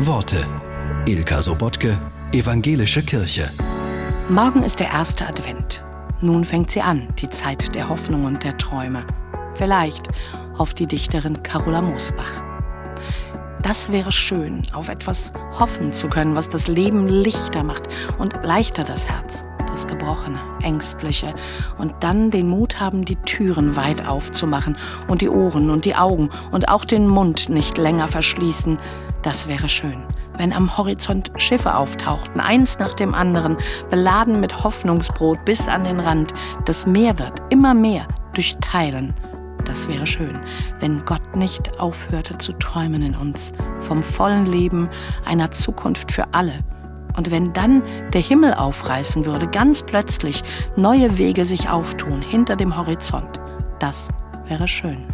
Worte. Ilka Sobotke, Evangelische Kirche. Morgen ist der erste Advent. Nun fängt sie an, die Zeit der Hoffnung und der Träume. Vielleicht auf die Dichterin Carola Moosbach. Das wäre schön, auf etwas hoffen zu können, was das Leben lichter macht und leichter das Herz, das Gebrochene, Ängstliche. Und dann den Mut haben, die Türen weit aufzumachen und die Ohren und die Augen und auch den Mund nicht länger verschließen. Das wäre schön wenn am Horizont Schiffe auftauchten, eins nach dem anderen, beladen mit Hoffnungsbrot bis an den Rand. Das Meer wird immer mehr durch Teilen. Das wäre schön, wenn Gott nicht aufhörte zu träumen in uns, vom vollen Leben, einer Zukunft für alle. Und wenn dann der Himmel aufreißen würde, ganz plötzlich neue Wege sich auftun hinter dem Horizont, das wäre schön.